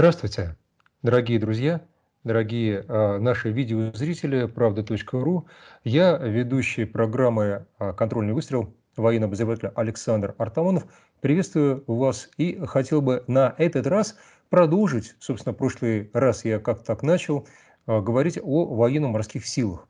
Здравствуйте, дорогие друзья, дорогие э, наши видеозрители правда.ру. Я ведущий программы э, «Контрольный выстрел» военный обозреватель Александр Артамонов. Приветствую вас и хотел бы на этот раз продолжить, собственно, прошлый раз я как так начал, э, говорить о военно-морских силах.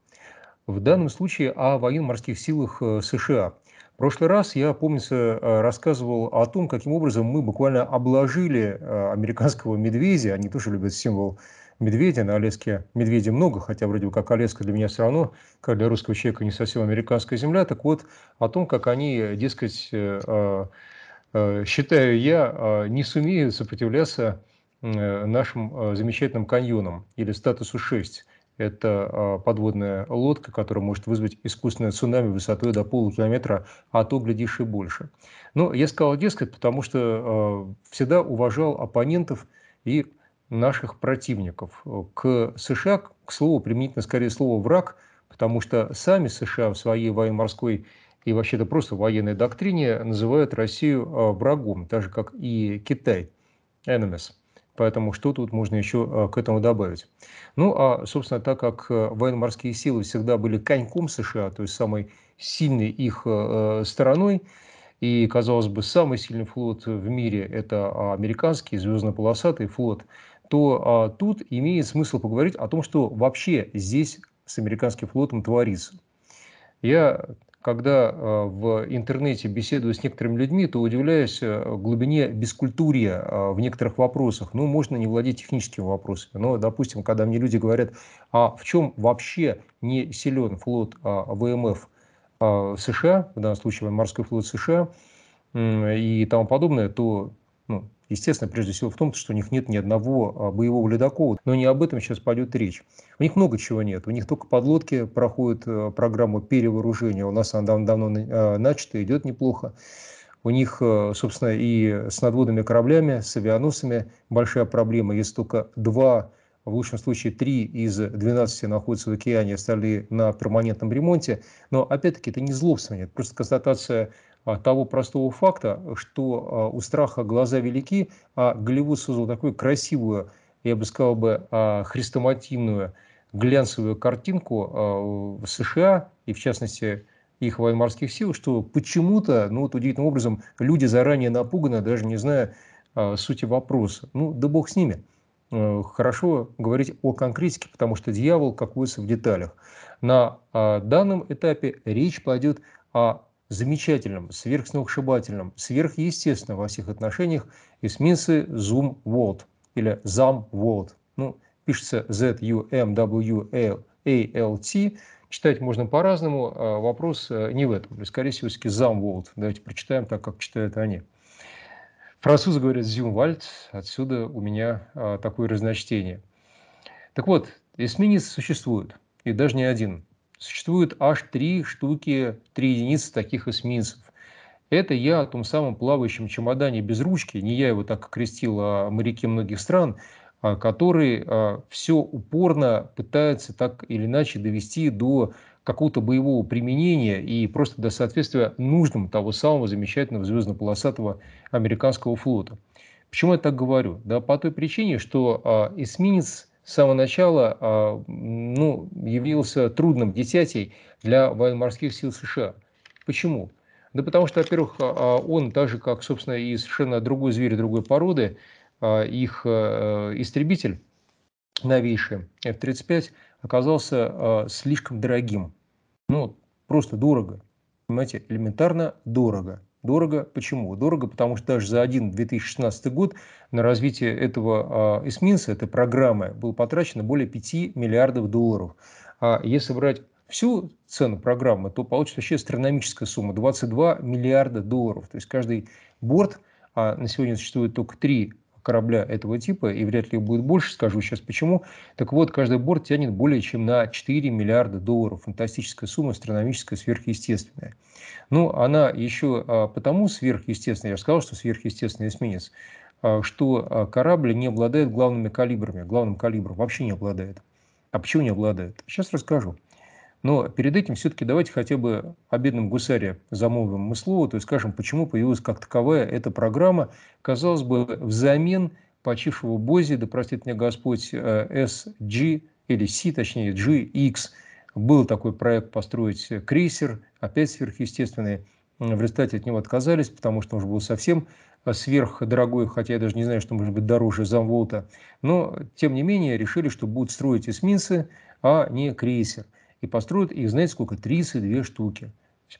В данном случае о военно-морских силах э, США – прошлый раз я, помнится, э, рассказывал о том, каким образом мы буквально обложили э, американского медведя. Они тоже любят символ медведя. На Аляске медведя много, хотя вроде бы как Аляска для меня все равно, как для русского человека, не совсем американская земля. Так вот, о том, как они, дескать, э, считаю я, не сумеют сопротивляться нашим замечательным каньонам или статусу 6. Это а, подводная лодка, которая может вызвать искусственное цунами высотой до полукилометра, а то, глядишь, и больше. Но я сказал дескать, потому что а, всегда уважал оппонентов и наших противников. К США, к слову, применительно скорее слово «враг», потому что сами США в своей военно-морской и вообще-то просто военной доктрине называют Россию а, врагом, так же, как и Китай, enemies. Поэтому что тут можно еще э, к этому добавить? Ну, а, собственно, так как э, военно-морские силы всегда были коньком США, то есть самой сильной их э, стороной, и, казалось бы, самый сильный флот в мире – это американский звездно-полосатый флот, то а, тут имеет смысл поговорить о том, что вообще здесь с американским флотом творится. Я когда э, в интернете беседую с некоторыми людьми, то удивляюсь э, глубине бескультурья э, в некоторых вопросах. Ну, можно не владеть техническими вопросами, но, допустим, когда мне люди говорят, а в чем вообще не силен флот а, ВМФ США, в данном случае морской флот США и тому подобное, то ну, естественно, прежде всего в том, что у них нет ни одного а, боевого ледокола. Но не об этом сейчас пойдет речь. У них много чего нет. У них только подлодки проходят э, программу перевооружения. У нас она давно, давно э, начата, идет неплохо. У них, э, собственно, и с надводными кораблями, с авианосцами большая проблема. Есть только два в лучшем случае три из 12 находятся в океане, остальные на перманентном ремонте. Но опять-таки это не злобствование, это просто констатация а, того простого факта, что а, у страха глаза велики, а Голливуд создал такую красивую, я бы сказал бы, а, хрестомативную глянцевую картинку в США и, в частности, их военно-морских сил, что почему-то, ну вот удивительным образом, люди заранее напуганы, даже не зная сути вопроса. Ну, да бог с ними. Э, хорошо говорить о конкретике, потому что дьявол как в деталях. На данном этапе речь пойдет о замечательном, сверхсногсшибательном, сверхъестественном во всех отношениях эсминцы Zoom World или ZAM World. Ну, пишется Z-U-M-W-A-L-T. Читать можно по-разному. А вопрос э, не в этом. Скорее всего, все-таки ZAM World. Давайте прочитаем так, как читают они. Французы говорят «зюмвальд», отсюда у меня а, такое разночтение. Так вот, эсминец существует, и даже не один. Существует аж три штуки, три единицы таких эсминцев. Это я о том самом плавающем чемодане без ручки, не я его так окрестил, а моряки многих стран, а, который а, все упорно пытается так или иначе довести до какого-то боевого применения и просто до соответствия нуждам того самого замечательного звездно-полосатого американского флота. Почему я так говорю? Да по той причине, что а, эсминец с самого начала а, ну, явился трудным дитятей для военно-морских сил США. Почему? Да потому что, во-первых, а, он, так же как, собственно, и совершенно другой зверь другой породы, а, их истребитель новейший F-35 оказался слишком дорогим. Ну, просто дорого. Понимаете, элементарно дорого. Дорого. Почему? Дорого, потому что даже за один 2016 год на развитие этого э, эсминца, этой программы, было потрачено более 5 миллиардов долларов. А если брать всю цену программы, то получится вообще астрономическая сумма – 22 миллиарда долларов. То есть каждый борт, а на сегодня существует только три корабля этого типа, и вряд ли их будет больше, скажу сейчас почему. Так вот, каждый борт тянет более чем на 4 миллиарда долларов. Фантастическая сумма, астрономическая, сверхъестественная. Ну, она еще а, потому сверхъестественная, я сказал, что сверхъестественный эсминец, а, что а, корабль не обладает главными калибрами, главным калибром вообще не обладает. А почему не обладает? Сейчас расскажу. Но перед этим все-таки давайте хотя бы о бедном гусаре замолвим мы слово, то есть скажем, почему появилась как таковая эта программа, казалось бы, взамен почившего Бози, да простит меня Господь, SG, или C, точнее, GX. Был такой проект построить крейсер, опять сверхъестественный. В результате от него отказались, потому что он уже был совсем сверхдорогой, хотя я даже не знаю, что может быть дороже замволта. Но, тем не менее, решили, что будут строить эсминцы, а не крейсер. И построят их, знаете, сколько? 32 штуки.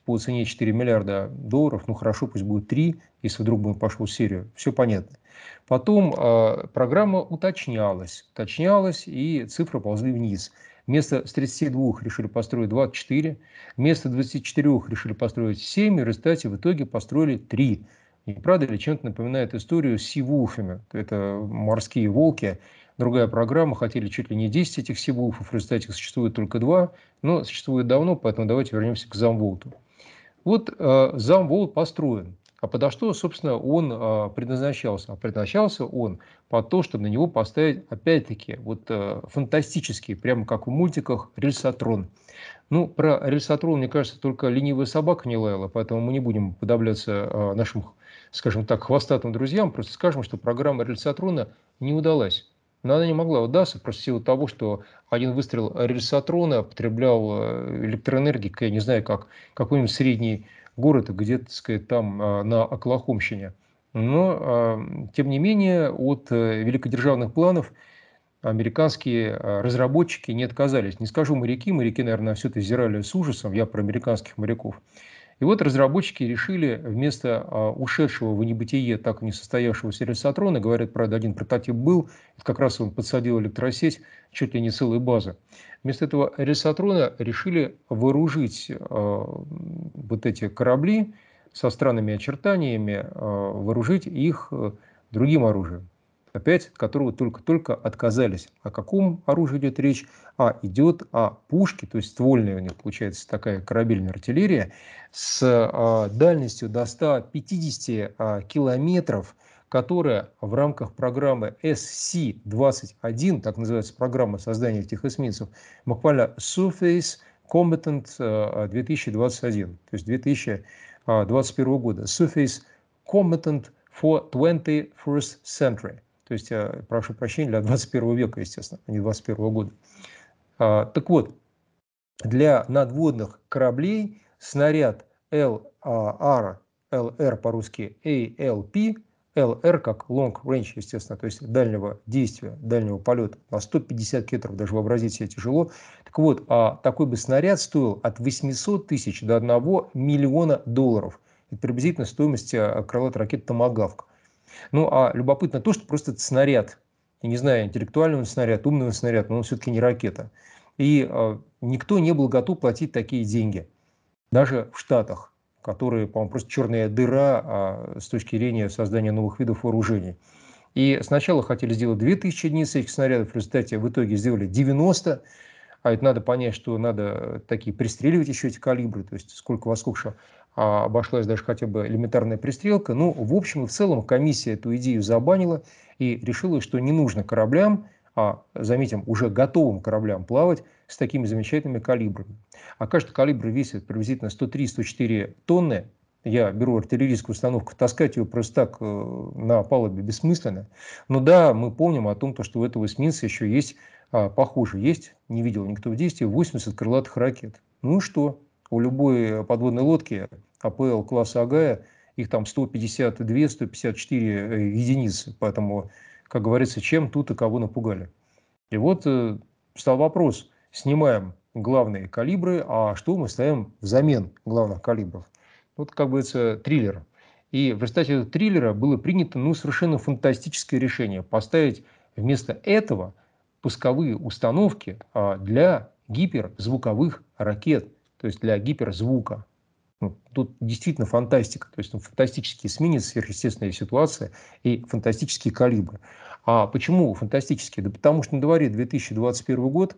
По цене 4 миллиарда долларов, ну хорошо, пусть будет 3, если вдруг бы он пошел в серию. Все понятно. Потом э, программа уточнялась, уточнялась, и цифры ползли вниз. Вместо с 32 решили построить 24, вместо 24 решили построить 7, и в результате в итоге построили 3. Не правда ли, чем-то напоминает историю с сивуфами. Это морские волки. Другая программа, хотели чуть ли не 10 этих сивуфов, в результате существует только два, но существует давно, поэтому давайте вернемся к замволту. Вот э, замволт построен. А подо что, собственно, он э, предназначался? А предназначался он под то, чтобы на него поставить, опять-таки, вот э, фантастический, прямо как в мультиках, рельсотрон. Ну, про рельсотрон, мне кажется, только ленивая собака не лаяла, поэтому мы не будем подавляться э, нашим скажем так, хвостатым друзьям, просто скажем, что программа рельсотрона не удалась. Но она не могла удаться просто в силу того, что один выстрел рельсотрона потреблял э, электроэнергии, я не знаю, как какой-нибудь средний город, где-то, так сказать, там э, на Оклахомщине. Но, э, тем не менее, от великодержавных планов американские разработчики не отказались. Не скажу моряки, моряки, наверное, все это зирали с ужасом, я про американских моряков. И вот разработчики решили вместо а, ушедшего в небытие, так и не состоявшегося рельсотрона, говорят, правда, один прототип был, как раз он подсадил электросеть чуть ли не целой базы. Вместо этого рельсотрона решили вооружить а, вот эти корабли со странными очертаниями, а, вооружить их другим оружием опять от которого только-только отказались. О каком оружии идет речь? А идет о пушке, то есть ствольная у них получается такая корабельная артиллерия, с а, дальностью до 150 а, километров, которая в рамках программы SC-21, так называется программа создания этих эсминцев, буквально Surface Combatant 2021, то есть 2021 года. Surface Combatant for 21st Century – то есть, прошу прощения, для 21 века, естественно, а не 21 года. А, так вот, для надводных кораблей снаряд LR, LR по-русски ALP, LR как long range, естественно, то есть дальнего действия, дальнего полета на 150 километров, даже вообразить себе тяжело. Так вот, а такой бы снаряд стоил от 800 тысяч до 1 миллиона долларов. Это приблизительно стоимость а, крылатой ракеты «Томагавк». Ну, а любопытно то, что просто это снаряд. Я не знаю, интеллектуальный снаряд, умный снаряд, но он все-таки не ракета. И э, никто не был готов платить такие деньги. Даже в Штатах, которые, по-моему, просто черная дыра а, с точки зрения создания новых видов вооружений. И сначала хотели сделать 2000 единиц этих снарядов, в результате в итоге сделали 90. А это надо понять, что надо такие пристреливать еще эти калибры, то есть сколько во сколько обошлась даже хотя бы элементарная пристрелка. Ну, в общем и в целом комиссия эту идею забанила и решила, что не нужно кораблям, а, заметим, уже готовым кораблям плавать с такими замечательными калибрами. А каждый калибр весит приблизительно 103-104 тонны. Я беру артиллерийскую установку, таскать ее просто так э, на палубе бессмысленно. Но да, мы помним о том, что у этого эсминца еще есть, а, похоже, есть, не видел никто в действии, 80 крылатых ракет. Ну и что? У любой подводной лодки АПЛ класса Агая, их там 152-154 э, единицы. Поэтому, как говорится, чем тут и кого напугали. И вот э, стал вопрос, снимаем главные калибры, а что мы ставим взамен главных калибров? Вот, как бы это триллер. И в результате этого триллера было принято ну, совершенно фантастическое решение поставить вместо этого пусковые установки а, для гиперзвуковых ракет – то есть для гиперзвука. Ну, тут действительно фантастика, то есть ну, фантастические эсминец, сверхъестественная ситуация и фантастические калибры. А почему фантастические? Да потому что на дворе 2021 год,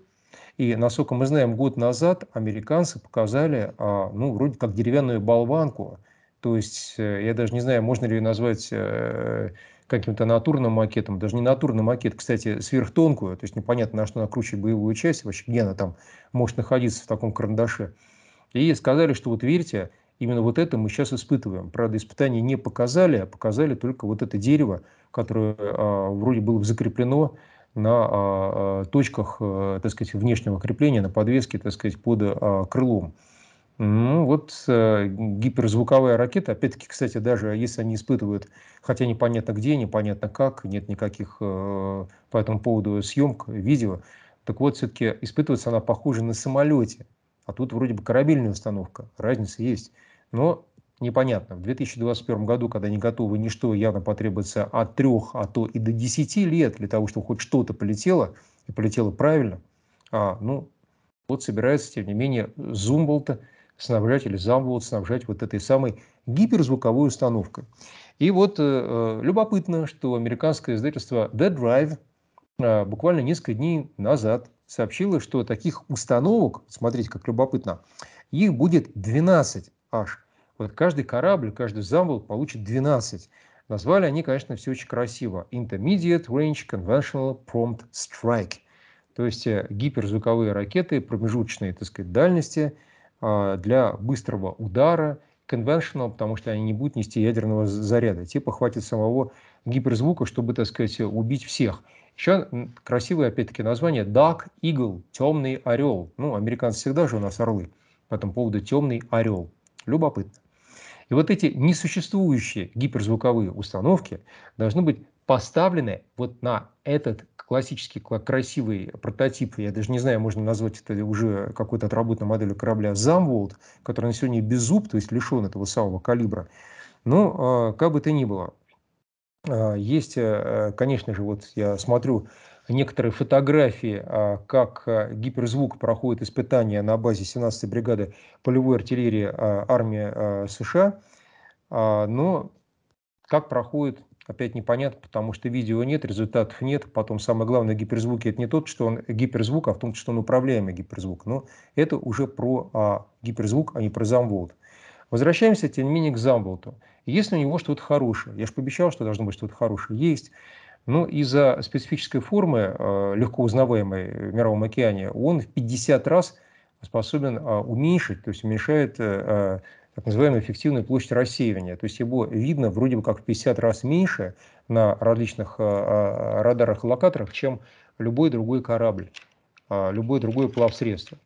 и, насколько мы знаем, год назад американцы показали, а, ну, вроде как деревянную болванку, то есть, э, я даже не знаю, можно ли ее назвать э, каким-то натурным макетом, даже не натурный макет, кстати, сверхтонкую, то есть непонятно, на что накручивать боевую часть, вообще где она там может находиться в таком карандаше. И сказали, что вот верьте, именно вот это мы сейчас испытываем. Правда, испытания не показали, а показали только вот это дерево, которое а, вроде было закреплено на точках, так сказать, внешнего крепления, на подвеске, так сказать, под крылом. Ну, вот э, гиперзвуковая ракета, опять-таки, кстати, даже если они испытывают, хотя непонятно где, непонятно как, нет никаких э, по этому поводу съемок, видео, так вот, все-таки испытывается она похуже на самолете, а тут вроде бы корабельная установка, разница есть. Но непонятно. В 2021 году, когда не готовы ничто, явно потребуется от трех, а то и до 10 лет для того, чтобы хоть что-то полетело, и полетело правильно. А, ну, вот собирается, тем не менее, Зумболта снабжать или Замболт снабжать вот этой самой гиперзвуковой установкой. И вот э, э любопытно, что американское издательство Dead Drive э, буквально несколько дней назад сообщило, что таких установок, смотрите, как любопытно, их будет 12 аж. Вот каждый корабль, каждый замбл получит 12. Назвали они, конечно, все очень красиво. Intermediate Range Conventional Prompt Strike. То есть э, гиперзвуковые ракеты промежуточной, так сказать, дальности а, для быстрого удара, conventional, потому что они не будут нести ядерного заряда. Типа хватит самого гиперзвука, чтобы, так сказать, убить всех. Еще красивое, опять-таки, название Dark Eagle, темный орел. Ну, американцы всегда же у нас орлы. По этому поводу темный орел. Любопытно. И вот эти несуществующие гиперзвуковые установки должны быть поставлены вот на этот классический красивый прототип, я даже не знаю, можно назвать это уже какой-то отработанной моделью корабля Замволд, который на сегодня без зуб, то есть лишен этого самого калибра. Но а, как бы то ни было, есть, э, конечно же, вот я смотрю некоторые фотографии, а, как гиперзвук проходит испытания на базе 17-й бригады полевой артиллерии армии США, но как проходит опять непонятно, потому что видео нет, результатов нет. Потом самое главное, гиперзвуки это не тот, что он гиперзвук, а в том, что он управляемый гиперзвук. Но это уже про а, гиперзвук, а не про замволт. Возвращаемся, тем не менее, к замволту. Если у него что-то хорошее, я же пообещал, что должно быть что-то хорошее, есть. Но из-за специфической формы, а, легко узнаваемой в Мировом океане, он в 50 раз способен а, уменьшить, то есть уменьшает а, так называемую эффективную площадь рассеивания. То есть его видно вроде бы как в 50 раз меньше на различных радарах и локаторах, чем любой другой корабль, любое другое плавсредство.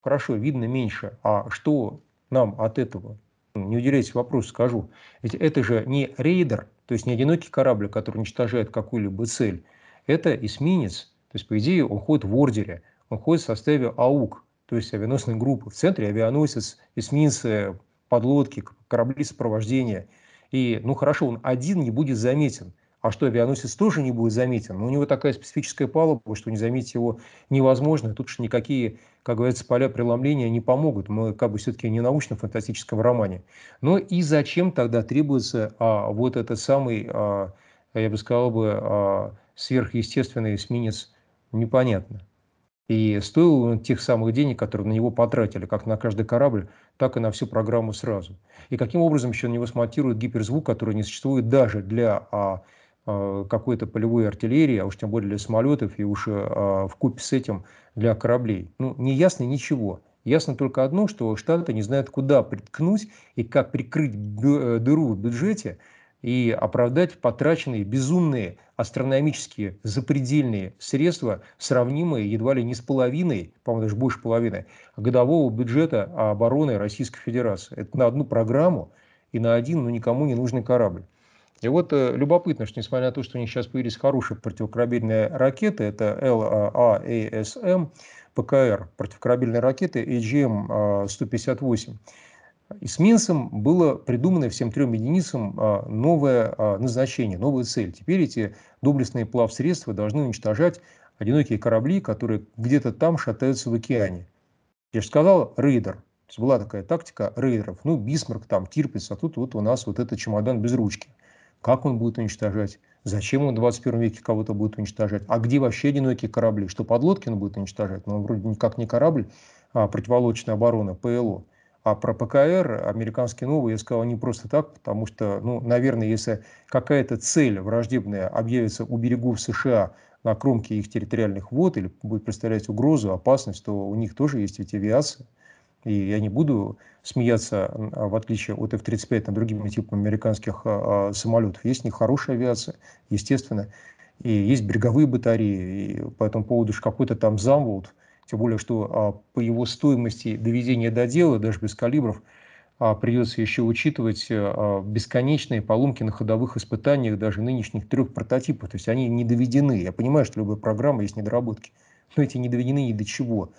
Хорошо, видно меньше. А что нам от этого? Не уделяйте вопросу, скажу. Ведь это же не рейдер, то есть не одинокий корабль, который уничтожает какую-либо цель. Это эсминец. То есть, по идее, он ходит в ордере, он ходит в составе АУК, то есть авианосной группы. В центре авианосец, эсминцы, подлодки, корабли сопровождения. И, ну хорошо, он один не будет заметен. А что, авианосец тоже не будет заметен? Но у него такая специфическая палуба, что не заметить его невозможно. Тут же никакие, как говорится, поля преломления не помогут. Мы как бы все-таки не научно-фантастическом романе. Но и зачем тогда требуется а, вот этот самый, а, я бы сказал бы, а, сверхъестественный эсминец? Непонятно. И стоил он тех самых денег, которые на него потратили, как на каждый корабль, так и на всю программу сразу. И каким образом еще на него смонтируют гиперзвук, который не существует даже для а, какой-то полевой артиллерии, а уж тем более для самолетов и уж а, в купе с этим для кораблей. Ну, не ясно ничего. Ясно только одно, что Штаты не знают, куда приткнуть и как прикрыть э, дыру в бюджете – и оправдать потраченные безумные астрономические запредельные средства, сравнимые едва ли не с половиной, по-моему, даже больше половины, годового бюджета обороны Российской Федерации. Это на одну программу и на один, ну, никому не нужный корабль. И вот э, любопытно, что несмотря на то, что у них сейчас появились хорошие противокорабельные ракеты, это LAASM, ПКР, противокорабельные ракеты AGM-158, Эсминцам было придумано всем трем единицам а, новое а, назначение, новая цель. Теперь эти доблестные плавсредства должны уничтожать одинокие корабли, которые где-то там шатаются в океане. Я же сказал, рейдер. То есть была такая тактика рейдеров. Ну, Бисмарк там, Тирпиц, а тут вот у нас вот этот чемодан без ручки. Как он будет уничтожать? Зачем он в 21 веке кого-то будет уничтожать? А где вообще одинокие корабли? Что подлодки он будет уничтожать? Ну, вроде никак не корабль, а противолодочная оборона, ПЛО. А про ПКР американский новый я сказал не просто так, потому что, ну, наверное, если какая-то цель враждебная объявится у берегов США на кромке их территориальных вод или будет представлять угрозу, опасность, то у них тоже есть ведь авиация. И я не буду смеяться, в отличие от F-35, над другими типами американских а, а, самолетов. Есть у них хорошая авиация, естественно, и есть береговые батареи, и по этому поводу же какой-то там замвуд, тем более, что а, по его стоимости доведения до дела, даже без калибров, а, придется еще учитывать а, бесконечные поломки на ходовых испытаниях даже нынешних трех прототипов. То есть они не доведены. Я понимаю, что любая программа есть недоработки, но эти не доведены ни до чего.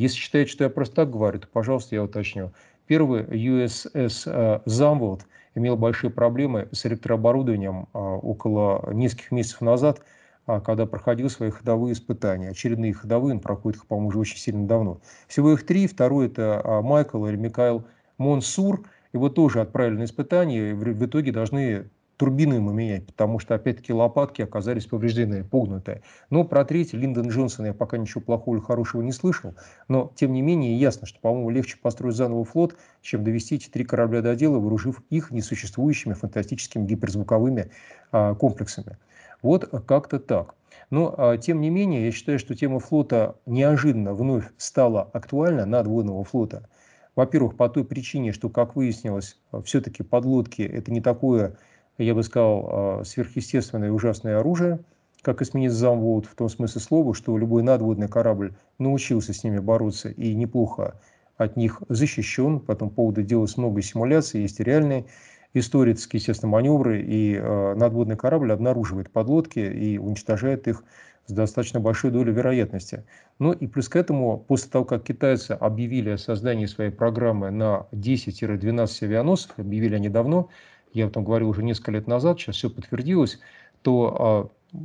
Если считаете, что я просто так говорю, то, пожалуйста, я уточню. Первый USS Замвуд имел большие проблемы с электрооборудованием около нескольких месяцев назад, когда проходил свои ходовые испытания. Очередные ходовые, он проходит их, по-моему, уже очень сильно давно. Всего их три. Второй – это Майкл или Микаэл Монсур, его тоже отправили на испытание, и в итоге должны турбины ему менять, потому что, опять-таки, лопатки оказались повреждены, погнутые. Но про третий, Линдон Джонсон, я пока ничего плохого или хорошего не слышал, но, тем не менее, ясно, что, по-моему, легче построить заново флот, чем довести эти три корабля до дела, вооружив их несуществующими фантастическими гиперзвуковыми а, комплексами. Вот как-то так. Но, а, тем не менее, я считаю, что тема флота неожиданно вновь стала актуальна, надводного флота – во-первых, по той причине, что, как выяснилось, все-таки подлодки – это не такое, я бы сказал, а, сверхъестественное и ужасное оружие, как эсминец Замвуд, в том смысле слова, что любой надводный корабль научился с ними бороться и неплохо от них защищен. По этому поводу делалось много симуляций, есть реальные истории, естественно, маневры, и э, надводный корабль обнаруживает подлодки и уничтожает их с достаточно большой долей вероятности. Ну и плюс к этому, после того, как китайцы объявили о создании своей программы на 10-12 авианосцев, объявили они давно, я этом говорил уже несколько лет назад, сейчас все подтвердилось, то а,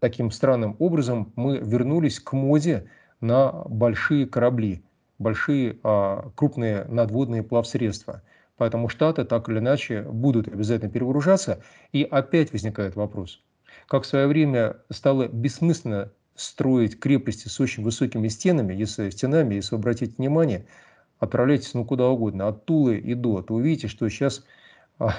таким странным образом мы вернулись к моде на большие корабли, большие а, крупные надводные плавсредства. Поэтому Штаты так или иначе будут обязательно перевооружаться. И опять возникает вопрос – как в свое время стало бессмысленно строить крепости с очень высокими стенами, если стенами, если вы обратите внимание, отправляйтесь ну куда угодно, от Тулы и до, то увидите, что сейчас,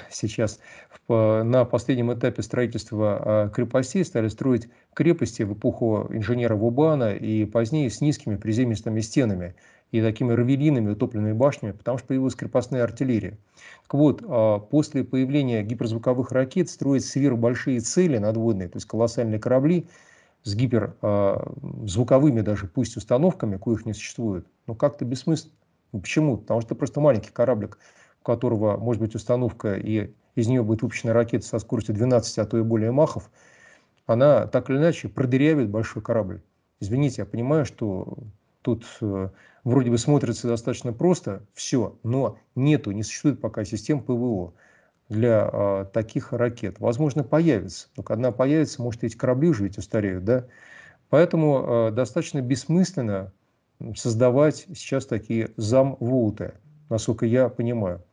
сейчас на последнем этапе строительства а, крепостей стали строить крепости в эпоху инженера Вубана и позднее с низкими приземистыми стенами и такими равелинами, утопленными башнями, потому что появилась крепостная артиллерия. Так вот, а, после появления гиперзвуковых ракет строить сверхбольшие цели надводные, то есть колоссальные корабли с гиперзвуковыми даже, пусть установками, коих не существует, ну как-то бессмысленно. Ну, почему? Потому что это просто маленький кораблик, которого может быть установка, и из нее будет выпущена ракета со скоростью 12, а то и более махов, она так или иначе продырявит большой корабль. Извините, я понимаю, что тут э, вроде бы смотрится достаточно просто, все, но нету, не существует пока систем ПВО для э, таких ракет. Возможно, появится, но когда появится, может, эти корабли уже ведь устареют, да? Поэтому э, достаточно бессмысленно создавать сейчас такие зам-вулты, насколько я понимаю.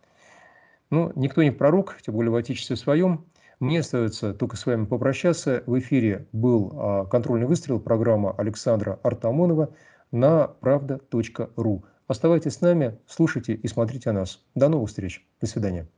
Ну, никто не пророк, тем более в отечестве своем. Мне остается только с вами попрощаться. В эфире был контрольный выстрел, программа Александра Артамонова на правда.ру. Оставайтесь с нами, слушайте и смотрите нас. До новых встреч. До свидания.